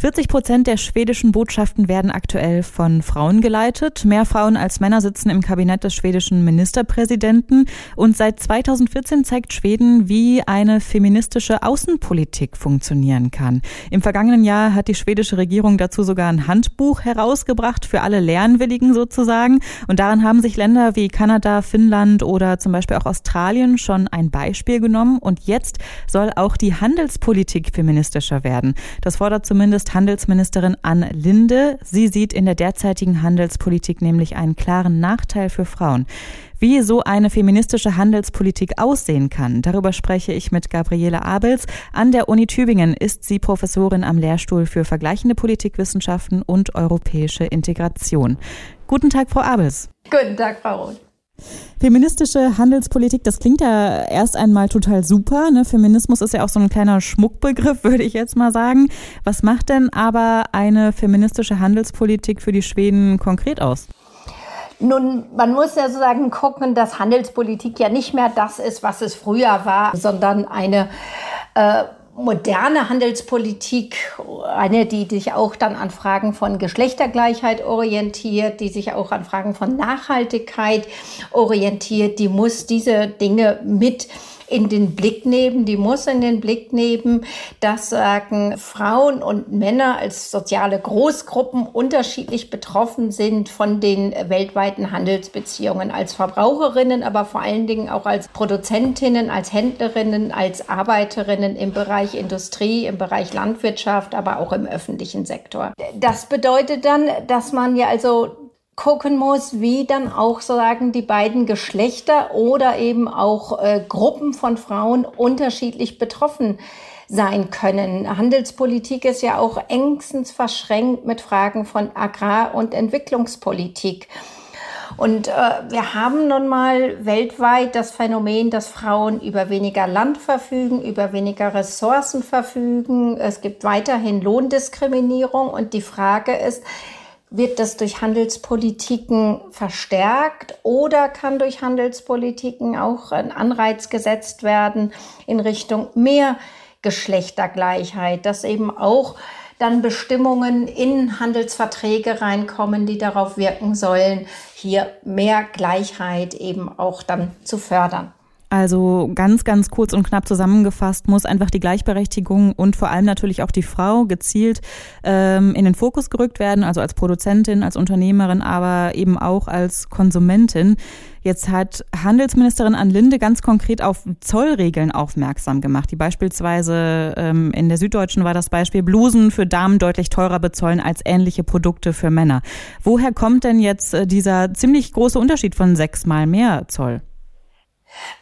40 Prozent der schwedischen Botschaften werden aktuell von Frauen geleitet. Mehr Frauen als Männer sitzen im Kabinett des schwedischen Ministerpräsidenten. Und seit 2014 zeigt Schweden, wie eine feministische Außenpolitik funktionieren kann. Im vergangenen Jahr hat die schwedische Regierung dazu sogar ein Handbuch herausgebracht für alle Lernwilligen sozusagen. Und daran haben sich Länder wie Kanada, Finnland oder zum Beispiel auch Australien schon ein Beispiel genommen. Und jetzt soll auch die Handelspolitik feministischer werden. Das fordert zumindest Handelsministerin Ann Linde. Sie sieht in der derzeitigen Handelspolitik nämlich einen klaren Nachteil für Frauen. Wie so eine feministische Handelspolitik aussehen kann, darüber spreche ich mit Gabriele Abels. An der Uni Tübingen ist sie Professorin am Lehrstuhl für vergleichende Politikwissenschaften und europäische Integration. Guten Tag, Frau Abels. Guten Tag, Frau Roth. Feministische Handelspolitik, das klingt ja erst einmal total super. Ne? Feminismus ist ja auch so ein kleiner Schmuckbegriff, würde ich jetzt mal sagen. Was macht denn aber eine feministische Handelspolitik für die Schweden konkret aus? Nun, man muss ja sozusagen gucken, dass Handelspolitik ja nicht mehr das ist, was es früher war, sondern eine äh, moderne Handelspolitik, eine, die sich auch dann an Fragen von Geschlechtergleichheit orientiert, die sich auch an Fragen von Nachhaltigkeit orientiert, die muss diese Dinge mit in den Blick nehmen, die muss in den Blick nehmen, dass sagen Frauen und Männer als soziale Großgruppen unterschiedlich betroffen sind von den weltweiten Handelsbeziehungen als Verbraucherinnen, aber vor allen Dingen auch als Produzentinnen, als Händlerinnen, als Arbeiterinnen im Bereich Industrie, im Bereich Landwirtschaft, aber auch im öffentlichen Sektor. Das bedeutet dann, dass man ja also gucken muss, wie dann auch sozusagen die beiden Geschlechter oder eben auch äh, Gruppen von Frauen unterschiedlich betroffen sein können. Handelspolitik ist ja auch engstens verschränkt mit Fragen von Agrar- und Entwicklungspolitik. Und äh, wir haben nun mal weltweit das Phänomen, dass Frauen über weniger Land verfügen, über weniger Ressourcen verfügen. Es gibt weiterhin Lohndiskriminierung und die Frage ist, wird das durch Handelspolitiken verstärkt oder kann durch Handelspolitiken auch ein Anreiz gesetzt werden in Richtung mehr Geschlechtergleichheit, dass eben auch dann Bestimmungen in Handelsverträge reinkommen, die darauf wirken sollen, hier mehr Gleichheit eben auch dann zu fördern. Also ganz, ganz kurz und knapp zusammengefasst muss einfach die Gleichberechtigung und vor allem natürlich auch die Frau gezielt ähm, in den Fokus gerückt werden, also als Produzentin, als Unternehmerin, aber eben auch als Konsumentin. Jetzt hat Handelsministerin Ann Linde ganz konkret auf Zollregeln aufmerksam gemacht, die beispielsweise ähm, in der Süddeutschen war das Beispiel Blusen für Damen deutlich teurer bezollen als ähnliche Produkte für Männer. Woher kommt denn jetzt äh, dieser ziemlich große Unterschied von sechsmal mehr Zoll?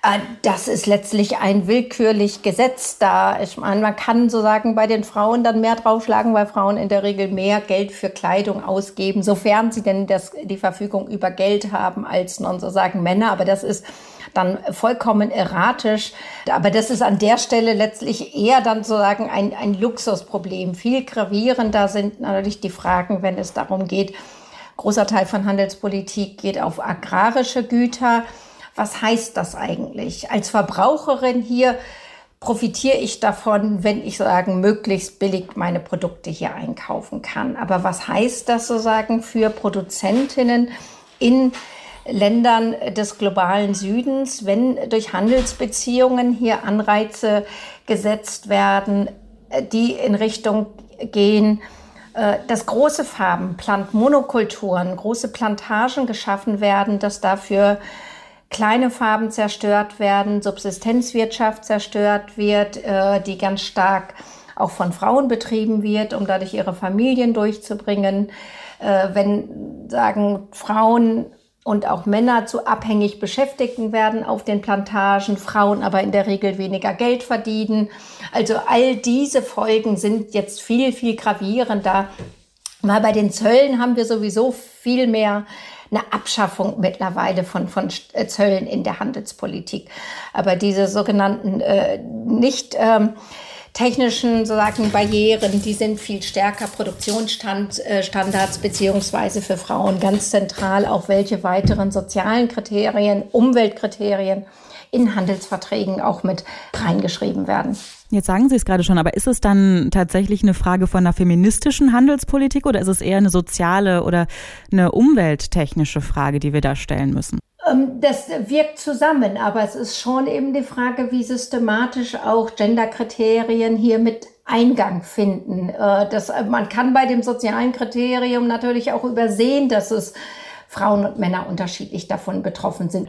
Äh, das ist letztlich ein willkürlich Gesetz da. Ich meine, man kann so sagen, bei den Frauen dann mehr draufschlagen, weil Frauen in der Regel mehr Geld für Kleidung ausgeben, sofern sie denn das, die Verfügung über Geld haben als non so sagen Männer. Aber das ist dann vollkommen erratisch. Aber das ist an der Stelle letztlich eher dann sozusagen ein, ein Luxusproblem. Viel gravierender sind natürlich die Fragen, wenn es darum geht, großer Teil von Handelspolitik geht auf agrarische Güter was heißt das eigentlich? Als Verbraucherin hier profitiere ich davon, wenn ich sagen, möglichst billig meine Produkte hier einkaufen kann. Aber was heißt das sozusagen für Produzentinnen in Ländern des globalen Südens, wenn durch Handelsbeziehungen hier Anreize gesetzt werden, die in Richtung gehen, äh, dass große Farben, Plantmonokulturen, große Plantagen geschaffen werden, dass dafür kleine Farben zerstört werden, Subsistenzwirtschaft zerstört wird, äh, die ganz stark auch von Frauen betrieben wird, um dadurch ihre Familien durchzubringen. Äh, wenn, sagen Frauen und auch Männer zu abhängig Beschäftigten werden auf den Plantagen, Frauen aber in der Regel weniger Geld verdienen. Also all diese Folgen sind jetzt viel, viel gravierender. Weil bei den Zöllen haben wir sowieso viel mehr eine Abschaffung mittlerweile von, von äh, Zöllen in der Handelspolitik. Aber diese sogenannten äh, nicht ähm, technischen sozusagen Barrieren, die sind viel stärker Produktionsstandards äh, beziehungsweise für Frauen ganz zentral auch welche weiteren sozialen Kriterien, Umweltkriterien in Handelsverträgen auch mit reingeschrieben werden. Jetzt sagen Sie es gerade schon, aber ist es dann tatsächlich eine Frage von einer feministischen Handelspolitik oder ist es eher eine soziale oder eine umwelttechnische Frage, die wir da stellen müssen? Ähm, das wirkt zusammen, aber es ist schon eben die Frage, wie systematisch auch Genderkriterien hier mit Eingang finden. Äh, das, man kann bei dem sozialen Kriterium natürlich auch übersehen, dass es Frauen und Männer unterschiedlich davon betroffen sind.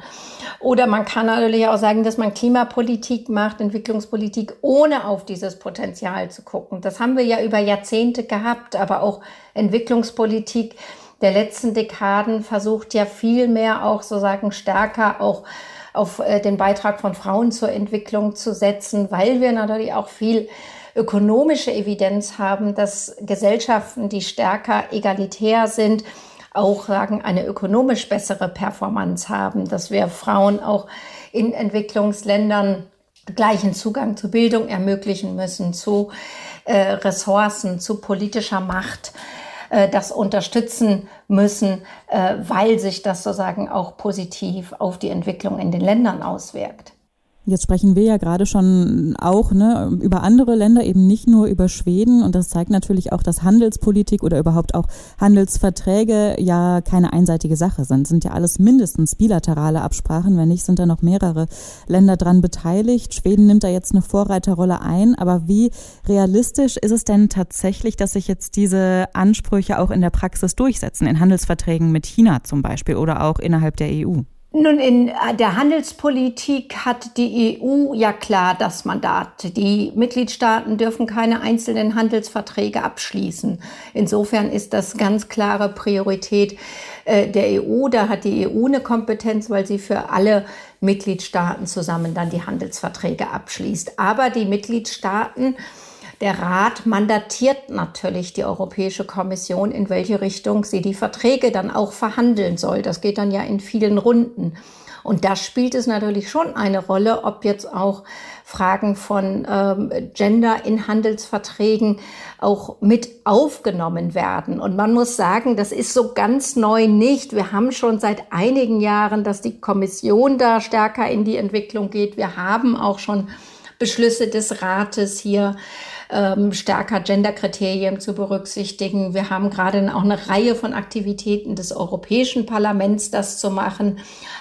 Oder man kann natürlich auch sagen, dass man Klimapolitik macht, Entwicklungspolitik, ohne auf dieses Potenzial zu gucken. Das haben wir ja über Jahrzehnte gehabt, aber auch Entwicklungspolitik der letzten Dekaden versucht ja viel mehr auch sozusagen stärker auch auf äh, den Beitrag von Frauen zur Entwicklung zu setzen, weil wir natürlich auch viel ökonomische Evidenz haben, dass Gesellschaften, die stärker egalitär sind, auch sagen, eine ökonomisch bessere Performance haben, dass wir Frauen auch in Entwicklungsländern gleichen Zugang zu Bildung ermöglichen müssen, zu äh, Ressourcen, zu politischer Macht, äh, das unterstützen müssen, äh, weil sich das sozusagen auch positiv auf die Entwicklung in den Ländern auswirkt. Jetzt sprechen wir ja gerade schon auch ne, über andere Länder, eben nicht nur über Schweden. Und das zeigt natürlich auch, dass Handelspolitik oder überhaupt auch Handelsverträge ja keine einseitige Sache sind. Sind ja alles mindestens bilaterale Absprachen. Wenn nicht, sind da noch mehrere Länder dran beteiligt. Schweden nimmt da jetzt eine Vorreiterrolle ein. Aber wie realistisch ist es denn tatsächlich, dass sich jetzt diese Ansprüche auch in der Praxis durchsetzen, in Handelsverträgen mit China zum Beispiel oder auch innerhalb der EU? Nun, in der Handelspolitik hat die EU ja klar das Mandat. Die Mitgliedstaaten dürfen keine einzelnen Handelsverträge abschließen. Insofern ist das ganz klare Priorität äh, der EU. Da hat die EU eine Kompetenz, weil sie für alle Mitgliedstaaten zusammen dann die Handelsverträge abschließt. Aber die Mitgliedstaaten der Rat mandatiert natürlich die Europäische Kommission, in welche Richtung sie die Verträge dann auch verhandeln soll. Das geht dann ja in vielen Runden. Und da spielt es natürlich schon eine Rolle, ob jetzt auch Fragen von ähm, Gender in Handelsverträgen auch mit aufgenommen werden. Und man muss sagen, das ist so ganz neu nicht. Wir haben schon seit einigen Jahren, dass die Kommission da stärker in die Entwicklung geht. Wir haben auch schon Beschlüsse des Rates hier ähm, stärker Genderkriterien zu berücksichtigen. Wir haben gerade auch eine Reihe von Aktivitäten des Europäischen Parlaments, das zu machen.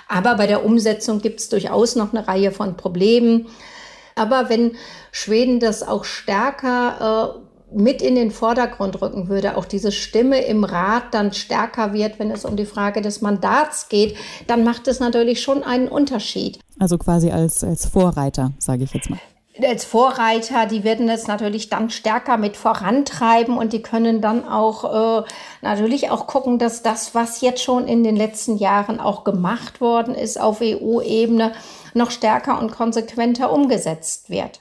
Aber bei der Umsetzung gibt es durchaus noch eine Reihe von Problemen. Aber wenn Schweden das auch stärker äh, mit in den Vordergrund rücken würde, auch diese Stimme im Rat dann stärker wird, wenn es um die Frage des Mandats geht, dann macht es natürlich schon einen Unterschied. Also quasi als, als Vorreiter, sage ich jetzt mal als Vorreiter, die werden es natürlich dann stärker mit vorantreiben und die können dann auch äh, natürlich auch gucken, dass das, was jetzt schon in den letzten Jahren auch gemacht worden ist auf EU-Ebene, noch stärker und konsequenter umgesetzt wird.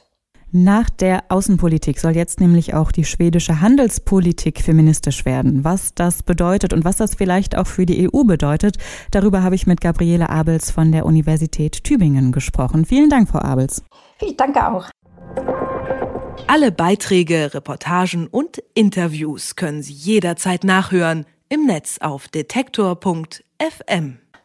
Nach der Außenpolitik soll jetzt nämlich auch die schwedische Handelspolitik feministisch werden. Was das bedeutet und was das vielleicht auch für die EU bedeutet, darüber habe ich mit Gabriele Abels von der Universität Tübingen gesprochen. Vielen Dank, Frau Abels. Ich danke auch. Alle Beiträge, Reportagen und Interviews können Sie jederzeit nachhören im Netz auf detektor.fm.